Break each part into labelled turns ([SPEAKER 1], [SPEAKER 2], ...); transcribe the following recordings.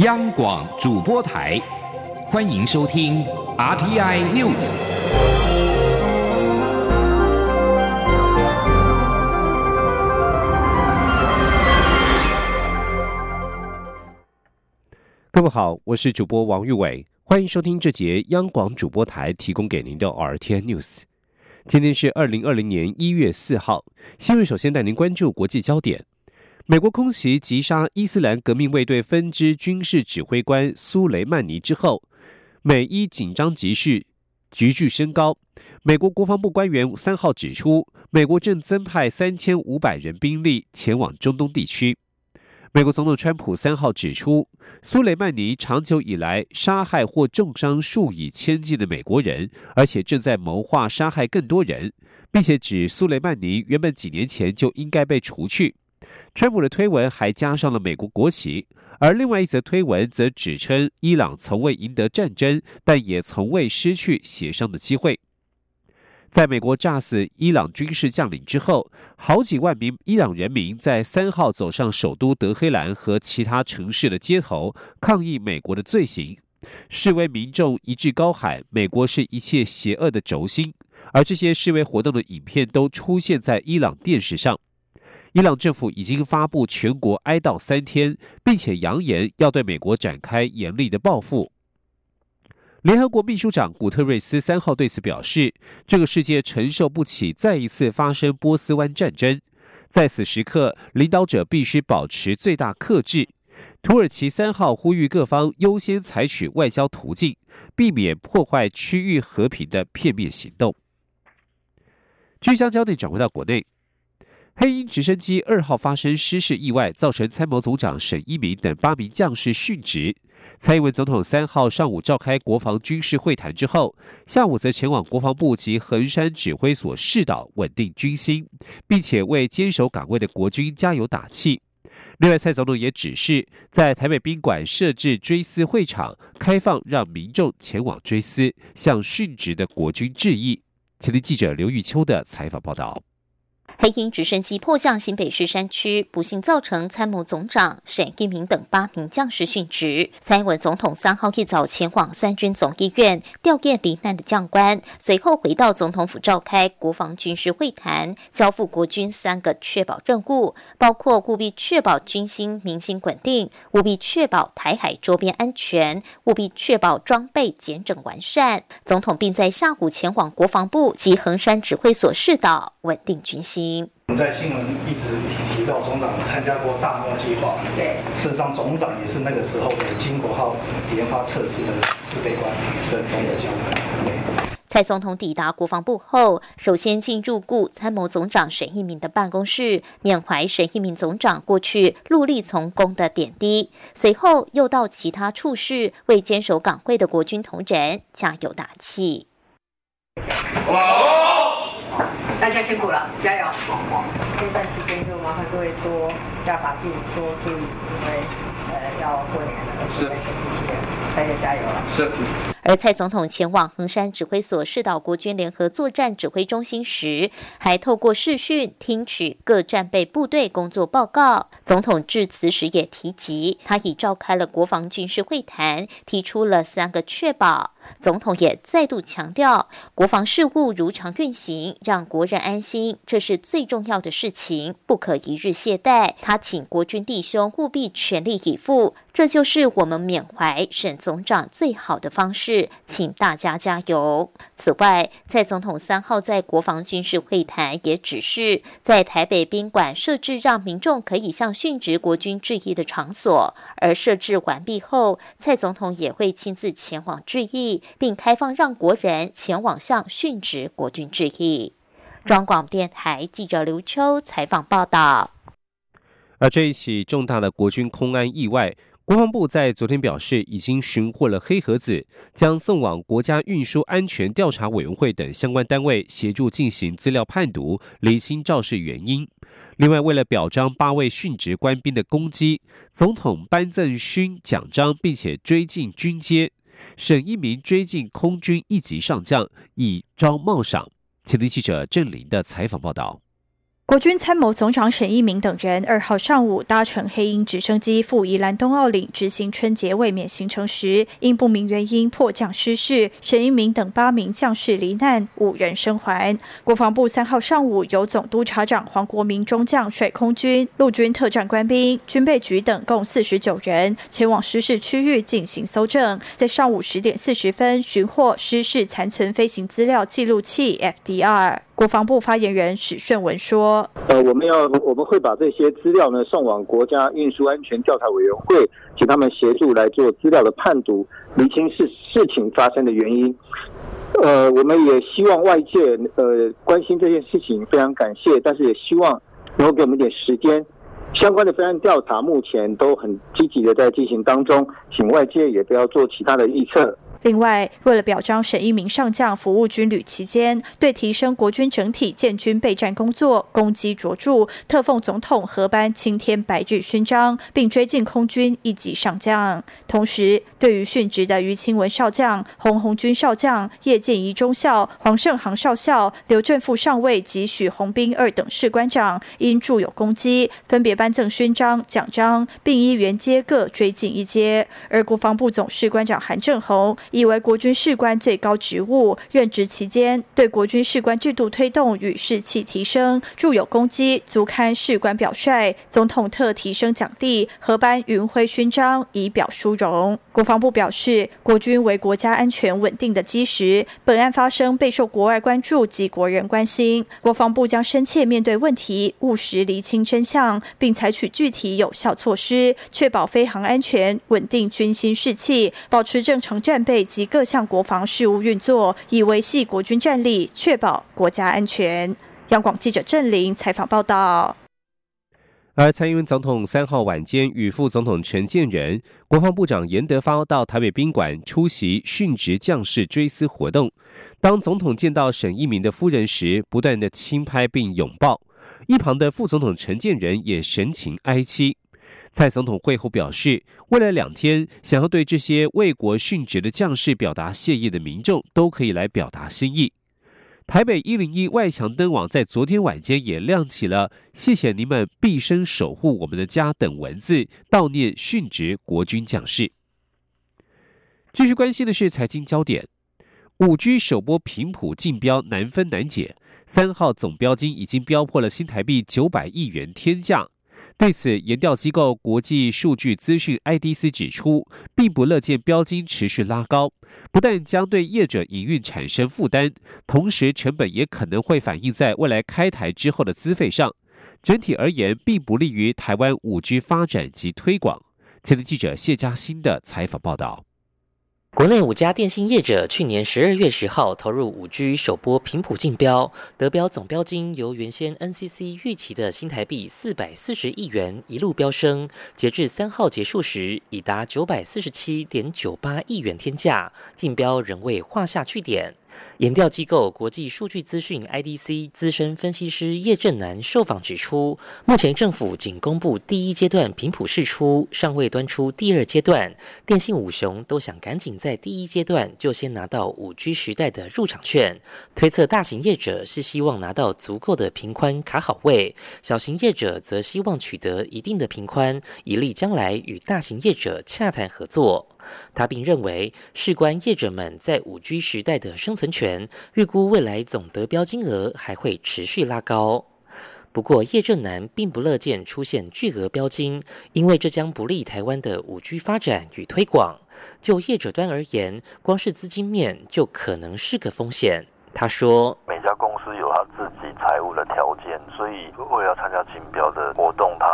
[SPEAKER 1] 央广主播台，欢迎收听 RTI News。
[SPEAKER 2] 各位好，我是主播王玉伟，欢迎收听这节央广主播台提供给您的 RTI News。今天是二零二零年一月四号，新闻首先带您关注国际焦点。美国空袭击杀伊斯兰革命卫队分支军事指挥官苏雷曼尼之后，美伊紧张局势急剧升高。美国国防部官员三号指出，美国正增派三千五百人兵力前往中东地区。美国总统川普三号指出，苏雷曼尼长久以来杀害或重伤数以千计的美国人，而且正在谋划杀害更多人，并且指苏雷曼尼原本几年前就应该被除去。川普的推文还加上了美国国旗，而另外一则推文则指称伊朗从未赢得战争，但也从未失去协商的机会。在美国炸死伊朗军事将领之后，好几万名伊朗人民在三号走上首都德黑兰和其他城市的街头，抗议美国的罪行。示威民众一致高喊：“美国是一切邪恶的轴心。”而这些示威活动的影片都出现在伊朗电视上。伊朗政府已经发布全国哀悼三天，并且扬言要对美国展开严厉的报复。联合国秘书长古特瑞斯三号对此表示：“这个世界承受不起再一次发生波斯湾战争，在此时刻，领导者必须保持最大克制。”土耳其三号呼吁各方优先采取外交途径，避免破坏区域和平的片面行动。聚焦焦点转回到国内。黑鹰直升机二号发生失事意外，造成参谋总长沈一鸣等八名将士殉职。蔡英文总统三号上午召开国防军事会谈之后，下午则前往国防部及横山指挥所试导，稳定军心，并且为坚守岗位的国军加油打气。另外，蔡总统也指示在台北宾馆设置追思会场，开放让民众前往追思，向殉职的国军致意。前听记者刘玉秋的采访报道。
[SPEAKER 3] 黑鹰直升机迫降新北市山区，不幸造成参谋总长沈一鸣等八名将士殉职。蔡英文总统三号一早前往三军总医院吊唁罹难的将官，随后回到总统府召开国防军事会谈，交付国军三个确保任务，包括务必确保军心民心稳定，务必确保台海周边安全，务必确保装备检整完善。总统并在下午前往国防部及横山指挥所试导，稳定军心。
[SPEAKER 4] 我们在新闻一直提提到总长参加过大诺计划，对，事实上总长也是那个时候的金国号研发测试的试飞官的总指教官。
[SPEAKER 3] 蔡总统抵达国防部后，首先进入顾参谋总长沈一鸣的办公室，缅怀沈一鸣总长过去戮力从工的点滴，随后又到其他处室为坚守岗位的国军同仁加油打气。
[SPEAKER 5] 大家辛苦了，加油！这段时间就麻烦各位多加把劲，多注意，因为呃要过年了，是，大家加油了，是。
[SPEAKER 3] 而蔡总统前往横山指挥所视导国军联合作战指挥中心时，还透过视讯听取各战备部队工作报告。总统致辞时也提及，他已召开了国防军事会谈，提出了三个确保。总统也再度强调，国防事务如常运行，让国人安心，这是最重要的事情，不可一日懈怠。他请国军弟兄务必全力以赴。这就是我们缅怀沈总长最好的方式，请大家加油。此外，蔡总统三号在国防军事会谈也指示，在台北宾馆设置让民众可以向殉职国军致意的场所，而设置完毕后，蔡总统也会亲自前往致意，并开放让国人前往向殉职国军致意。中广电台记者刘秋采访报道。
[SPEAKER 2] 而这一起重大的国军空安意外。国防部在昨天表示，已经寻获了黑盒子，将送往国家运输安全调查委员会等相关单位协助进行资料判读，厘清肇事原因。另外，为了表彰八位殉职官兵的功绩，总统颁赠勋奖章，并且追进军阶，沈一名追进空军一级上将，以彰帽赏。前听记者郑林的采访报道。
[SPEAKER 6] 国军参谋总长沈一鸣等人二号上午搭乘黑鹰直升机赴宜兰东澳岭执行春节卫冕行程时，因不明原因迫降失事，沈一鸣等八名将士罹难，五人生还。国防部三号上午由总督察长黄国明中将率空军、陆军特战官兵、军备局等共四十九人前往失事区域进行搜证，在上午十点四十分寻获失事残存飞行资料记录器 FDR。国防部发言人史顺文说：“
[SPEAKER 7] 呃，我们要我们会把这些资料呢送往国家运输安全调查委员会，请他们协助来做资料的判读，厘清事事情发生的原因。呃，我们也希望外界呃关心这件事情，非常感谢，但是也希望能够给我们一点时间。相关的备案调查目前都很积极的在进行当中，请外界也不要做其他的预测。”
[SPEAKER 6] 另外，为了表彰沈一鸣上将服务军旅期间对提升国军整体建军备战工作功绩卓著，特奉总统合颁青天白日勋章，并追进空军一级上将。同时，对于殉职的于清文少将、洪红军少将、叶建仪中校、黄胜航少校、刘正富上尉及许宏斌二等士官长，因著有功绩，分别颁赠勋章、奖章，并依原阶各追进一阶。而国防部总士官长韩正宏。以为国军士官最高职务，任职期间对国军士官制度推动与士气提升著有功绩，足堪士官表率。总统特提升奖励，合颁云辉勋章以表殊荣。国防部表示，国军为国家安全稳定的基石，本案发生备受国外关注及国人关心。国防部将深切面对问题，务实厘清真相，并采取具体有效措施，确保飞航安全，稳定军心士气，保持正常战备。以及各项国防事务运作，以维系国军战力，确保国家安全。央广记者郑玲采访报道。
[SPEAKER 2] 而蔡英文总统三号晚间与副总统陈建仁、国防部长严德发到台北宾馆出席殉职将士追思活动。当总统见到沈一鸣的夫人时，不断的轻拍并拥抱。一旁的副总统陈建仁也神情哀戚。蔡总统会后表示，未来两天想要对这些为国殉职的将士表达谢意的民众，都可以来表达心意。台北一零一外墙灯网在昨天晚间也亮起了“谢谢你们毕生守护我们的家”等文字，悼念殉职国军将士。继续关心的是财经焦点，五 G 首波频谱竞标难分难解，三号总标金已经标破了新台币九百亿元天价。对此，研调机构国际数据资讯 IDC 指出，并不乐见标金持续拉高，不但将对业者营运产生负担，同时成本也可能会反映在未来开台之后的资费上。整体而言，并不利于台湾五 G 发展及推广。前的记者谢嘉欣的采访报道。
[SPEAKER 8] 国内五家电信业者去年十二月十号投入五 G 首波频谱竞标，得标总标金由原先 NCC 预期的新台币四百四十亿元一路飙升，截至三号结束时已达九百四十七点九八亿元天价，竞标仍未画下句点。研调机构国际数据资讯 IDC 资深分析师叶正南受访指出，目前政府仅公布第一阶段频谱试出，尚未端出第二阶段。电信五雄都想赶紧在第一阶段就先拿到五 G 时代的入场券。推测大型业者是希望拿到足够的频宽卡好位，小型业者则希望取得一定的频宽，以利将来与大型业者洽谈合作。他并认为，事关业者们在五 G 时代的生存权，预估未来总得标金额还会持续拉高。不过，叶正南并不乐见出现巨额标金，因为这将不利台湾的五 G 发展与推广。就业者端而言，光是资金面就可能是个风险。他说：“
[SPEAKER 9] 每家公司有他自己财务的条件，所以为了要参加竞标的活动，他。”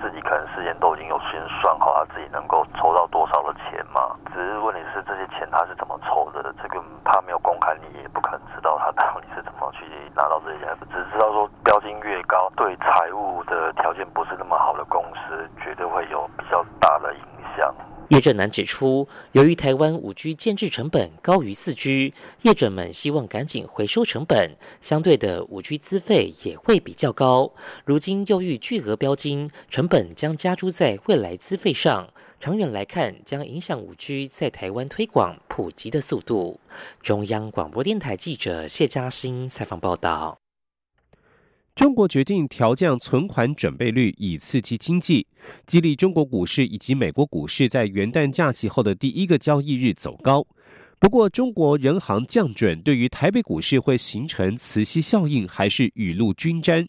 [SPEAKER 9] 自己可能事先都已经有先算好，他自己能够抽到多少的钱嘛？只是问题是这些钱他是怎么抽的？这个他没有公开，你也不可能知道他到底是怎么去拿到这些钱。只知道说标金越高，对财务的条件不是那么好的公司，绝对会有比较大的影响。
[SPEAKER 8] 叶正南指出，由于台湾五 G 建制成本高于四 G，业者们希望赶紧回收成本，相对的五 G 资费也会比较高。如今又遇巨额标金，成本将加诸在未来资费上，长远来看将影响五 G 在台湾推广普及的速度。中央广播电台记者谢嘉欣采访报道。
[SPEAKER 2] 中国决定调降存款准备率，以刺激经济，激励中国股市以及美国股市在元旦假期后的第一个交易日走高。不过，中国人行降准对于台北股市会形成磁吸效应，还是雨露均沾？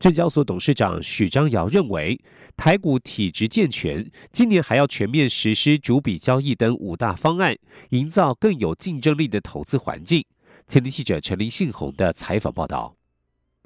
[SPEAKER 2] 证交所董事长许章尧认为，台股体质健全，今年还要全面实施逐笔交易等五大方案，营造更有竞争力的投资环境。前天记者陈林信宏的采访报道。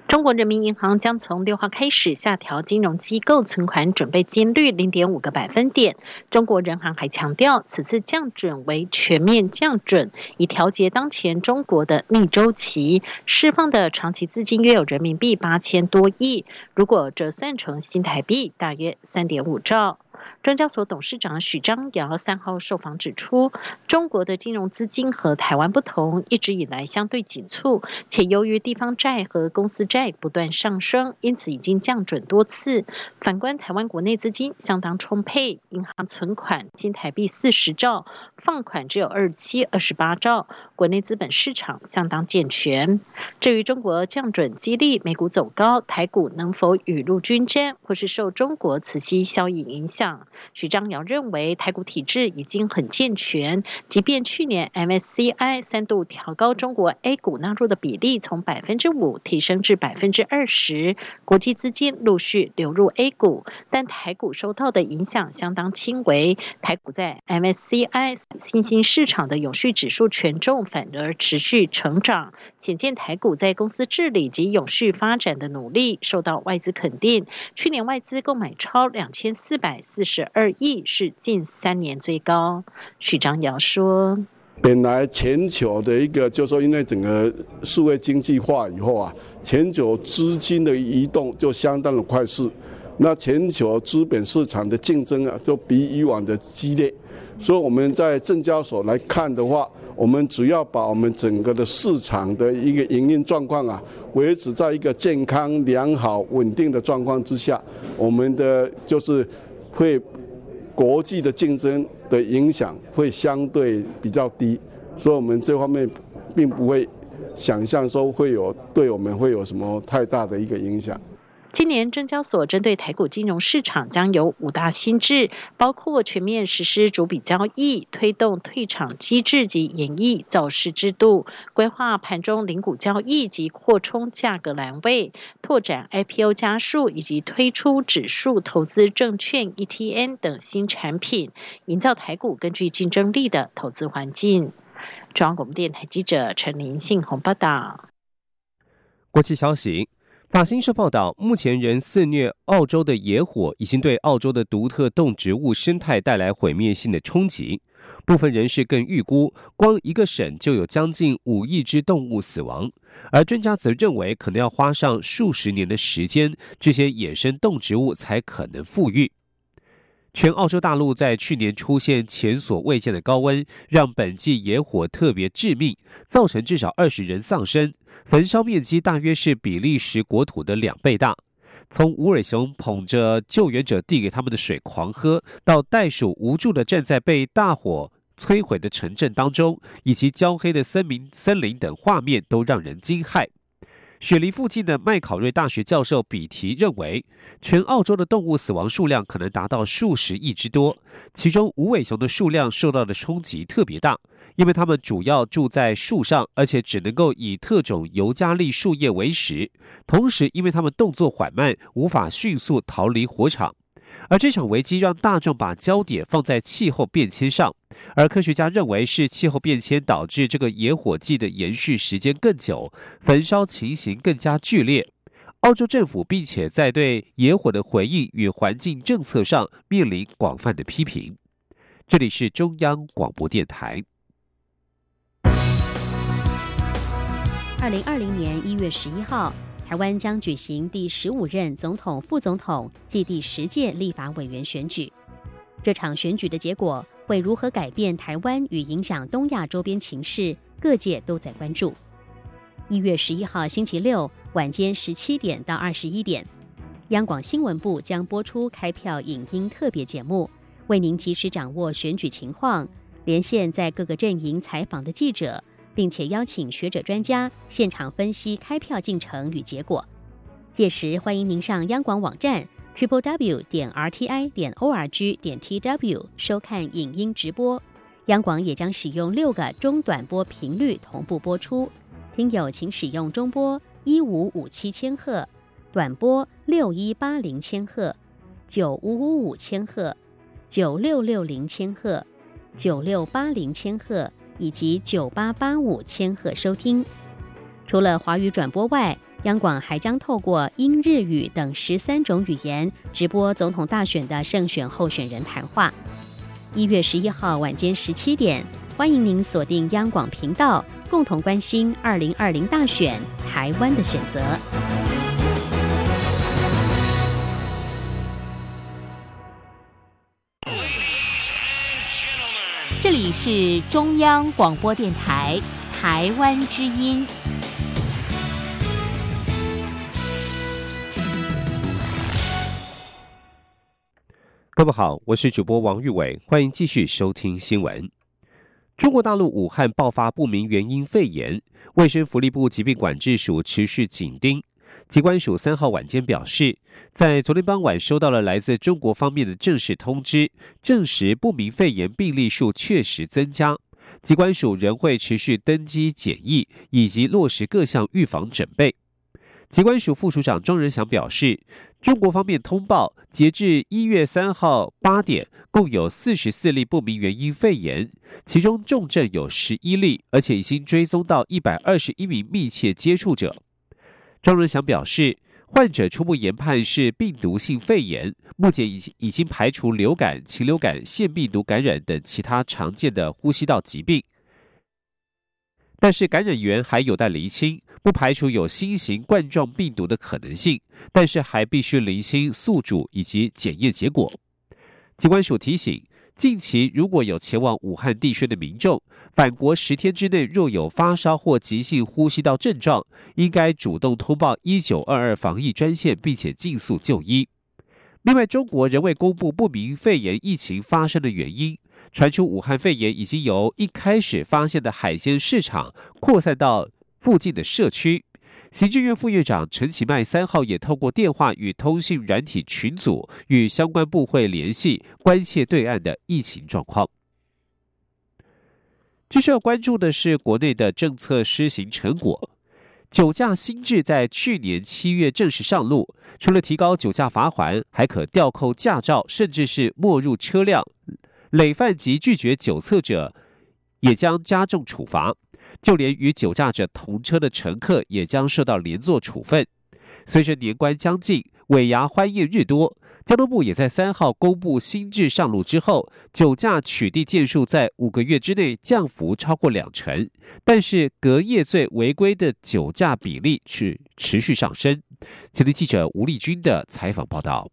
[SPEAKER 10] 中国人民银行将从六号开始下调金融机构存款准备金率零点五个百分点。中国人行还强调，此次降准为全面降准，以调节当前中国的逆周期，释放的长期资金约有人民币八千多亿，如果折算成新台币，大约三点五兆。专家所董事长许章尧三号受访指出，中国的金融资金和台湾不同，一直以来相对紧促，且由于地方债和公司债不断上升，因此已经降准多次。反观台湾国内资金相当充沛，银行存款新台币四十兆，放款只有二七二十八兆，国内资本市场相当健全。至于中国降准激励美股走高，台股能否雨露均沾，或是受中国此息效应影响？许章尧认为，台股体制已经很健全，即便去年 MSCI 三度调高中国 A 股纳入的比例，从百分之五提升至百分之二十，国际资金陆续流入 A 股，但台股受到的影响相当轻微。台股在 MSCI 新兴市场的永续指数权重反而持续成长，显见台股在公司治理及永续发展的努力受到外资肯定。去年外资购买超两千四百四。四十二亿是近三年最高。许章尧说：“
[SPEAKER 11] 本来全球的一个，就说因为整个数位经济化以后啊，全球资金的移动就相当的快速，那全球资本市场的竞争啊，就比以往的激烈。所以我们在证交所来看的话，我们只要把我们整个的市场的一个营运状况啊，维持在一个健康、良好、稳定的状况之下，我们的就是。”会国际的竞争的影响会相对比较低，所以我们这方面并不会想象说会有对我们会有什么太大的一个影响。
[SPEAKER 10] 今年证交所针对台股金融市场将有五大新制，包括全面实施逐笔交易、推动退场机制及演绎造势制度、规划盘中零股交易及扩充价格栏位、拓展 IPO 加速以及推出指数投资证券 ETN 等新产品，营造台股更具竞争力的投资环境。中央广播电台记者陈林信宏报道。
[SPEAKER 2] 国际消息。法新社报道，目前仍肆虐澳洲的野火已经对澳洲的独特动植物生态带来毁灭性的冲击。部分人士更预估，光一个省就有将近五亿只动物死亡。而专家则认为，可能要花上数十年的时间，这些野生动植物才可能复育。全澳洲大陆在去年出现前所未见的高温，让本季野火特别致命，造成至少二十人丧生，焚烧面积大约是比利时国土的两倍大。从无尾熊捧着救援者递给他们的水狂喝，到袋鼠无助的站在被大火摧毁的城镇当中，以及焦黑的森林森林等画面，都让人惊骇。雪梨附近的麦考瑞大学教授比提认为，全澳洲的动物死亡数量可能达到数十亿之多，其中无尾熊的数量受到的冲击特别大，因为它们主要住在树上，而且只能够以特种尤加利树叶为食，同时因为它们动作缓慢，无法迅速逃离火场。而这场危机让大众把焦点放在气候变迁上，而科学家认为是气候变迁导致这个野火季的延续时间更久，焚烧情形更加剧烈。澳洲政府并且在对野火的回应与环境政策上面临广泛的批评。这里是中央广播电台。
[SPEAKER 12] 二零二零年一月十一号。台湾将举行第十五任总统、副总统暨第十届立法委员选举。这场选举的结果会如何改变台湾与影响东亚周边情势，各界都在关注。一月十一号星期六晚间十七点到二十一点，央广新闻部将播出开票影音特别节目，为您及时掌握选举情况，连线在各个阵营采访的记者。并且邀请学者专家现场分析开票进程与结果。届时欢迎您上央广网站 triple w 点 r t i 点 o r g 点 t w 收看影音直播。央广也将使用六个中短波频率同步播出，听友请使用中波一五五七千赫、短波六一八零千赫、九五五五千赫、九六六零千赫、九六八零千赫以及九八八五千赫收听。除了华语转播外，央广还将透过英、日语等十三种语言直播总统大选的胜选候选人谈话。一月十一号晚间十七点，欢迎您锁定央广频道，共同关心二零二零大选台湾的选择。
[SPEAKER 13] 这里是中央广播电台台湾之音。
[SPEAKER 2] 各位好，我是主播王玉伟，欢迎继续收听新闻。中国大陆武汉爆发不明原因肺炎，卫生福利部疾病管制署持续紧盯。机关署三号晚间表示，在昨天傍晚收到了来自中国方面的正式通知，证实不明肺炎病例数确实增加。机关署仍会持续登机检疫，以及落实各项预防准备。机关署副署长庄仁祥表示，中国方面通报，截至一月三号八点，共有四十四例不明原因肺炎，其中重症有十一例，而且已经追踪到一百二十一名密切接触者。庄仁祥表示，患者初步研判是病毒性肺炎，目前已经已经排除流感、禽流感、腺病毒感染等其他常见的呼吸道疾病。但是感染源还有待厘清，不排除有新型冠状病毒的可能性，但是还必须厘清宿主以及检验结果。机关署提醒，近期如果有前往武汉地区的民众，返国十天之内若有发烧或急性呼吸道症状，应该主动通报一九二二防疫专线，并且尽速就医。另外，中国仍未公布不明肺炎疫情发生的原因。传出武汉肺炎已经由一开始发现的海鲜市场扩散到附近的社区。行政院副院长陈其迈三号也透过电话与通讯软体群组与相关部会联系，关切对岸的疫情状况。继续要关注的是国内的政策施行成果。酒驾新制在去年七月正式上路，除了提高酒驾罚款，还可吊扣驾照，甚至是没入车辆。累犯及拒绝酒测者也将加重处罚，就连与酒驾者同车的乘客也将受到连坐处分。随着年关将近，尾牙欢宴日多，交通部也在三号公布新制上路之后，酒驾取缔件数在五个月之内降幅超过两成，但是隔夜罪违规的酒驾比例却持续上升。前天记者吴丽君的采访报道。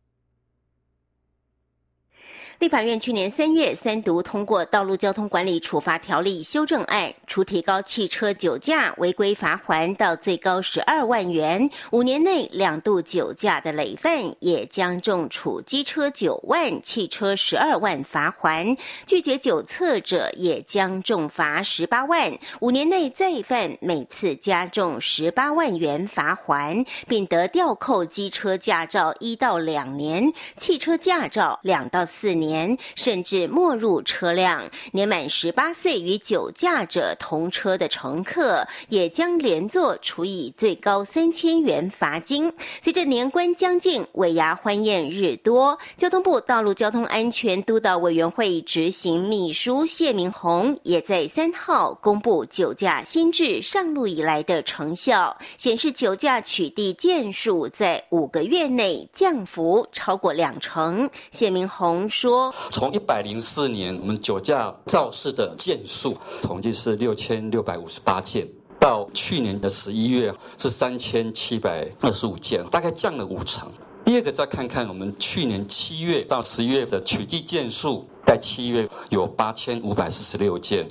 [SPEAKER 14] 立法院去年三月三读通过《道路交通管理处罚条例》修正案，除提高汽车酒驾违规罚还到最高十二万元，五年内两度酒驾的累犯也将重处机车九万、汽车十二万罚还；拒绝酒测者也将重罚十八万，五年内再犯每次加重十八万元罚还，并得吊扣机车驾照一到两年，汽车驾照两到四年。年甚至没入车辆，年满十八岁与酒驾者同车的乘客，也将连坐处以最高三千元罚金。随着年关将近，尾牙欢宴日多，交通部道路交通安全督导委员会执行秘书谢明宏也在三号公布酒驾新制上路以来的成效，显示酒驾取缔件数在五个月内降幅超过两成。谢明宏说。
[SPEAKER 15] 从一百零四年我们酒驾肇事的件数统计是六千六百五十八件，到去年的十一月是三千七百二十五件，大概降了五成。第二个再看看我们去年七月到十一月的取缔件数，在七月有八千五百四十六件。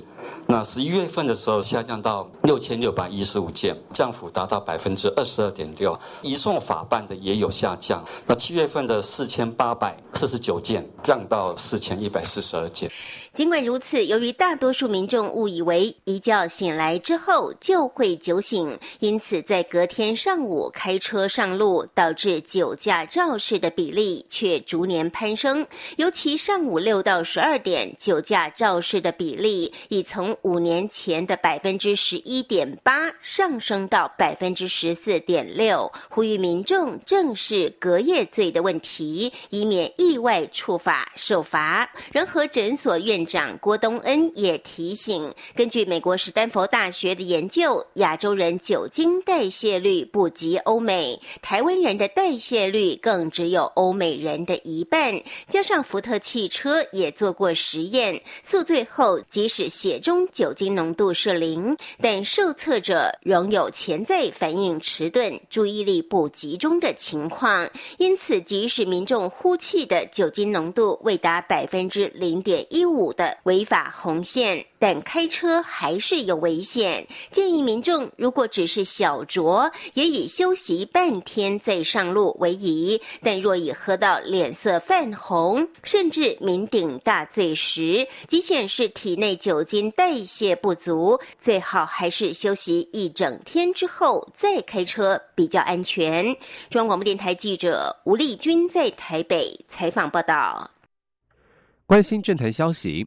[SPEAKER 15] 那十一月份的时候下降到六千六百一十五件，降幅达到百分之二十二点六。移送法办的也有下降，那七月份的四千八百四十九件降到四千一百四十二件。
[SPEAKER 14] 尽管如此，由于大多数民众误以为一觉醒来之后就会酒醒，因此在隔天上午开车上路，导致酒驾肇事的比例却逐年攀升。尤其上午六到十二点，酒驾肇事的比例已从五年前的百分之十一点八上升到百分之十四点六。呼吁民众正视隔夜醉的问题，以免意外触法受罚。仁和诊所院。长郭东恩也提醒，根据美国史丹佛大学的研究，亚洲人酒精代谢率不及欧美，台湾人的代谢率更只有欧美人的一半。加上福特汽车也做过实验，宿醉后即使血中酒精浓度是零，但受测者仍有潜在反应迟钝、注意力不集中的情况。因此，即使民众呼气的酒精浓度未达百分之零点一五。的违法红线，但开车还是有危险。建议民众如果只是小酌，也以休息半天再上路为宜。但若已喝到脸色泛红，甚至酩酊大醉时，即显示体内酒精代谢不足，最好还是休息一整天之后再开车比较安全。中央广播电台记者吴丽君在台北采访报道。
[SPEAKER 2] 关心政坛消息，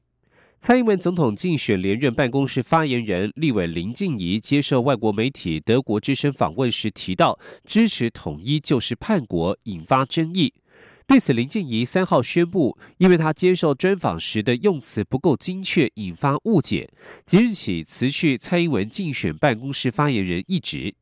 [SPEAKER 2] 蔡英文总统竞选连任办公室发言人立委林静怡接受外国媒体德国之声访问时提到，支持统一就是叛国，引发争议。对此，林静怡三号宣布，因为他接受专访时的用词不够精确，引发误解，即日起辞去蔡英文竞选办公室发言人一职。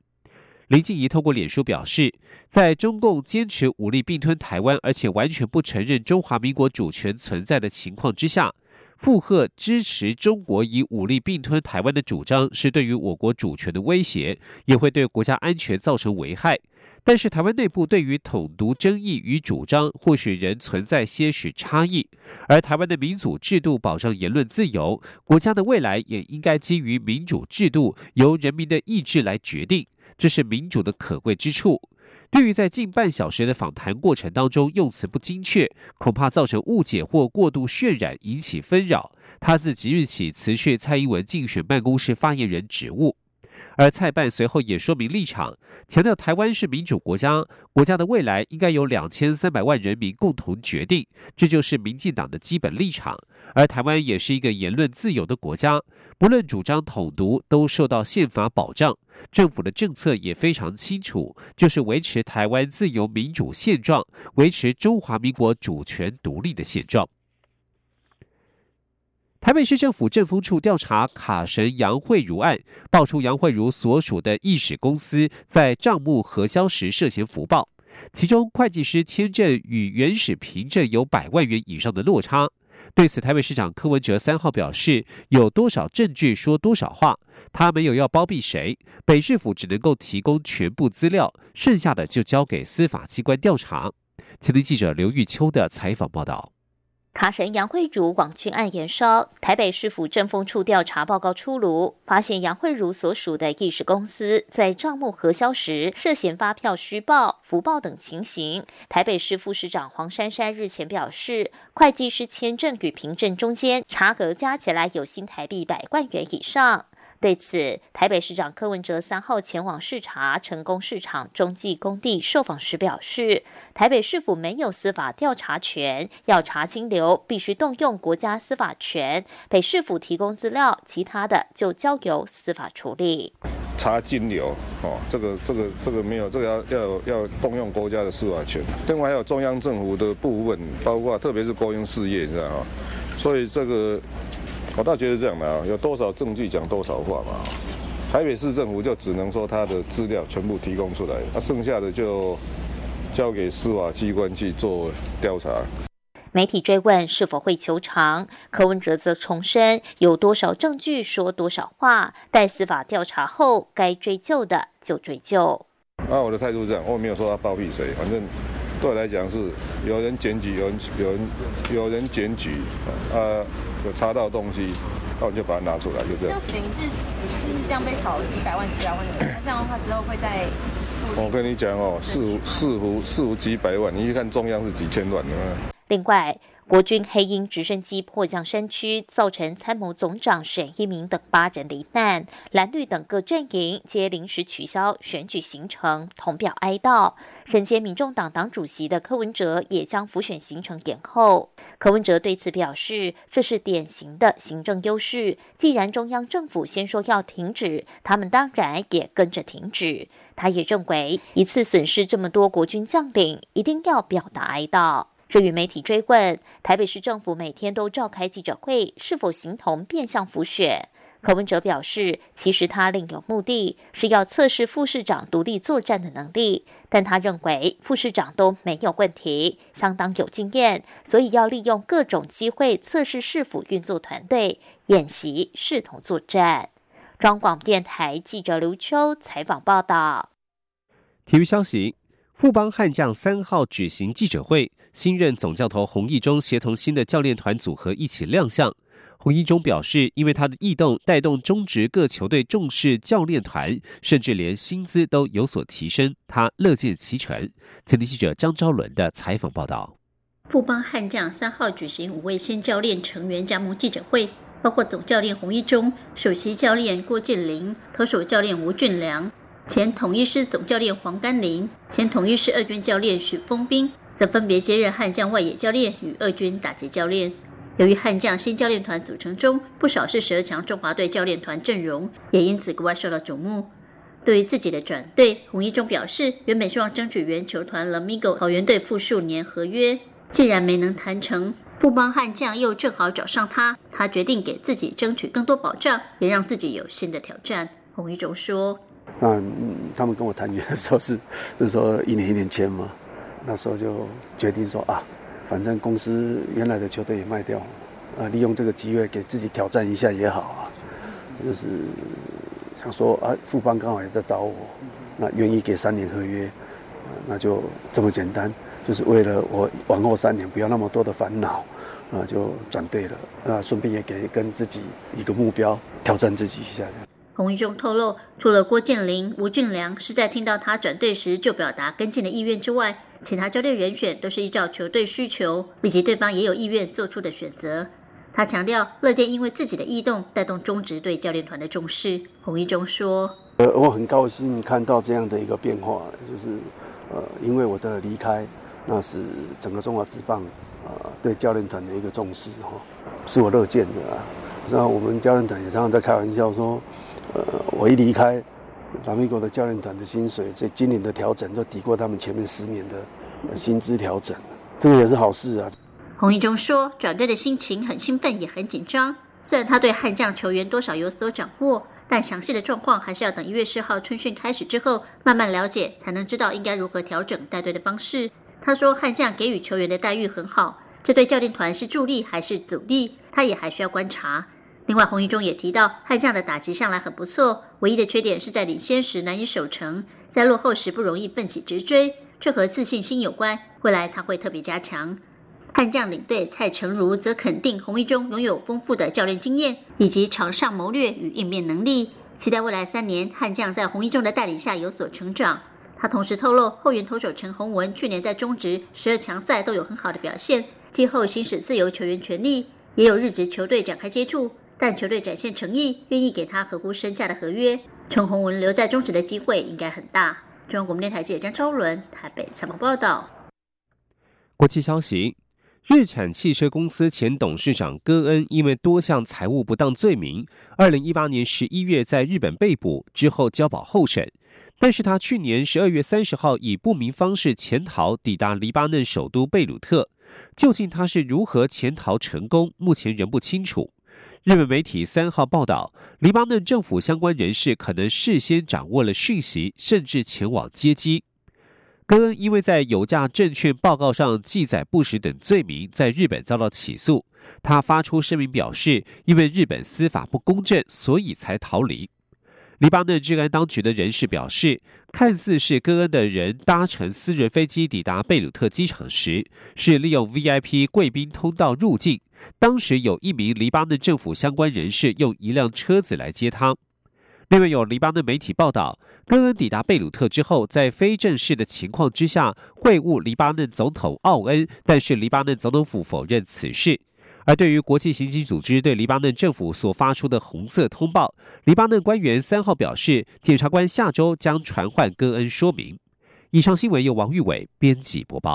[SPEAKER 2] 林静怡通过脸书表示，在中共坚持武力并吞台湾，而且完全不承认中华民国主权存在的情况之下，附和支持中国以武力并吞台湾的主张，是对于我国主权的威胁，也会对国家安全造成危害。但是，台湾内部对于统独争议与主张，或许仍存在些许差异。而台湾的民主制度保障言论自由，国家的未来也应该基于民主制度，由人民的意志来决定。这是民主的可贵之处。对于在近半小时的访谈过程当中用词不精确，恐怕造成误解或过度渲染，引起纷扰。他自即日起辞去蔡英文竞选办公室发言人职务。而蔡办随后也说明立场，强调台湾是民主国家，国家的未来应该由两千三百万人民共同决定，这就是民进党的基本立场。而台湾也是一个言论自由的国家，不论主张统独都受到宪法保障，政府的政策也非常清楚，就是维持台湾自由民主现状，维持中华民国主权独立的现状。台北市政府政风处调查卡神杨慧如案，爆出杨慧如所属的易史公司在账目核销时涉嫌浮报，其中会计师签证与原始凭证有百万元以上的落差。对此，台北市长柯文哲三号表示，有多少证据说多少话，他没有要包庇谁，北市府只能够提供全部资料，剩下的就交给司法机关调查。前听记者刘玉秋的采访报道。
[SPEAKER 3] 卡神杨慧茹网军案延烧，台北市府政风处调查报告出炉，发现杨慧如所属的意识公司在账目核销时涉嫌发票虚报、福报等情形。台北市副市长黄珊珊日前表示，会计师签证与凭证中间差额加起来有新台币百万元以上。对此，台北市长柯文哲三号前往视察成功市场中继工地，受访时表示，台北市府没有司法调查权，要查金流必须动用国家司法权，北市府提供资料，其他的就交由司法处理。
[SPEAKER 16] 查金流，哦，这个这个这个没有，这个要要要动用国家的司法权。另外还有中央政府的部分，包括特别是国营事业，你知道吗？所以这个。我倒觉得这样的啊，有多少证据讲多少话嘛。台北市政府就只能说他的资料全部提供出来，那剩下的就交给司法机关去做调查。
[SPEAKER 3] 媒体追问是否会求偿，柯文哲则重申有多少证据说多少话，待司法调查后该追究的就追究。
[SPEAKER 16] 啊，我的态度是这样，我没有说他包庇谁，反正对我来讲是有人检举，有人有人有人检举，啊，有查到东西，那我就把它拿出来，就这样。
[SPEAKER 17] 这样等于是就是这样被少了几百万、几百万的人，那这样的话之后会在。
[SPEAKER 16] 我跟你讲哦，四五四五四五几百万，你一看中央是几千万的。
[SPEAKER 3] 另外。国军黑鹰直升机迫降山区，造成参谋总长沈一鸣等八人罹难。蓝绿等各阵营皆临时取消选举行程，同表哀悼。身兼民众党党主席的柯文哲也将浮选行程延后。柯文哲对此表示，这是典型的行政优势。既然中央政府先说要停止，他们当然也跟着停止。他也认为，一次损失这么多国军将领，一定要表达哀悼。至于媒体追问台北市政府每天都召开记者会，是否形同变相浮选？柯文哲表示，其实他另有目的，是要测试副市长独立作战的能力。但他认为副市长都没有问题，相当有经验，所以要利用各种机会测试是否运作团队演习，视同作战。中广电台记者刘秋采访报道。
[SPEAKER 2] 体育消息。富邦悍将三号举行记者会，新任总教头洪义中协同新的教练团组合一起亮相。洪义中表示，因为他的异动带动中职各球队重视教练团，甚至连薪资都有所提升，他乐见其成。前天记者张昭伦的采访报道。
[SPEAKER 18] 富邦悍将三号举行五位新教练成员加盟记者会，包括总教练洪义中、首席教练郭建林、投手教练吴俊良。前统一师总教练黄甘霖、前统一师二军教练许峰斌，则分别接任悍将外野教练与二军打击教练。由于悍将新教练团组成中不少是十二强中华队教练团阵容，也因此格外受到瞩目。对于自己的转队，洪一中表示，原本希望争取原球团 Lamigo 桃园队复数年合约，既然没能谈成，富邦悍将又正好找上他，他决定给自己争取更多保障，也让自己有新的挑战。洪一中说。
[SPEAKER 19] 那他们跟我谈约的时候是，那时候一年一年签嘛，那时候就决定说啊，反正公司原来的球队也卖掉，啊，利用这个机会给自己挑战一下也好啊，就是想说啊，富邦刚好也在找我，那愿意给三年合约，那就这么简单，就是为了我往后三年不要那么多的烦恼，啊，就转队了，那顺便也给跟自己一个目标，挑战自己一下。
[SPEAKER 18] 洪一中透露，除了郭建林、吴俊良是在听到他转队时就表达跟进的意愿之外，其他教练人选都是依照球队需求以及对方也有意愿做出的选择。他强调，乐见因为自己的异动带动中职对教练团的重视。洪一中说：“
[SPEAKER 19] 呃，我很高兴看到这样的一个变化，就是呃，因为我的离开，那是整个中华职棒呃对教练团的一个重视哈，是我乐见的啊。那我们教练团也常常在开玩笑说。”呃，我一离开，拉米国的教练团的薪水，这今年的调整都抵过他们前面十年的薪资调整，这个也是好事啊。
[SPEAKER 18] 洪一中说，转队的心情很兴奋，也很紧张。虽然他对悍将球员多少有所掌握，但详细的状况还是要等一月四号春训开始之后慢慢了解，才能知道应该如何调整带队的方式。他说，悍将给予球员的待遇很好，这对教练团是助力还是阻力，他也还需要观察。另外，洪一中也提到，悍将的打击向来很不错，唯一的缺点是在领先时难以守城，在落后时不容易奋起直追，这和自信心有关。未来他会特别加强。悍将领队蔡成儒则肯定洪一中拥有丰富的教练经验以及场上谋略与应变能力，期待未来三年悍将在洪一中的带领下有所成长。他同时透露，后援投手陈宏文去年在中职十二强赛都有很好的表现，今后行使自由球员权利，也有日职球队展开接触。但球队展现诚意，愿意给他合乎身价的合约，陈宏文留在中职的机会应该很大。中央广播电台记者张超伦台北采访报道。
[SPEAKER 2] 国际消息：日产汽车公司前董事长戈恩因为多项财务不当罪名，二零一八年十一月在日本被捕之后交保候审，但是他去年十二月三十号以不明方式潜逃抵达黎巴嫩首都贝鲁特，究竟他是如何潜逃成功，目前仍不清楚。日本媒体三号报道，黎巴嫩政府相关人士可能事先掌握了讯息，甚至前往接机。戈恩因为在有价证券报告上记载不实等罪名，在日本遭到起诉。他发出声明表示，因为日本司法不公正，所以才逃离。黎巴嫩治安当局的人士表示，看似是戈恩的人搭乘私人飞机抵达贝鲁特机场时，是利用 VIP 贵宾通道入境。当时有一名黎巴嫩政府相关人士用一辆车子来接他。另外，有黎巴嫩媒体报道，戈恩抵达贝鲁特之后，在非正式的情况之下会晤黎巴嫩总统奥恩，但是黎巴嫩总统府否认此事。而对于国际刑警组织对黎巴嫩政府所发出的红色通报，黎巴嫩官员三号表示，检察官下周将传唤戈恩说明。以上新闻由王玉伟编辑播报。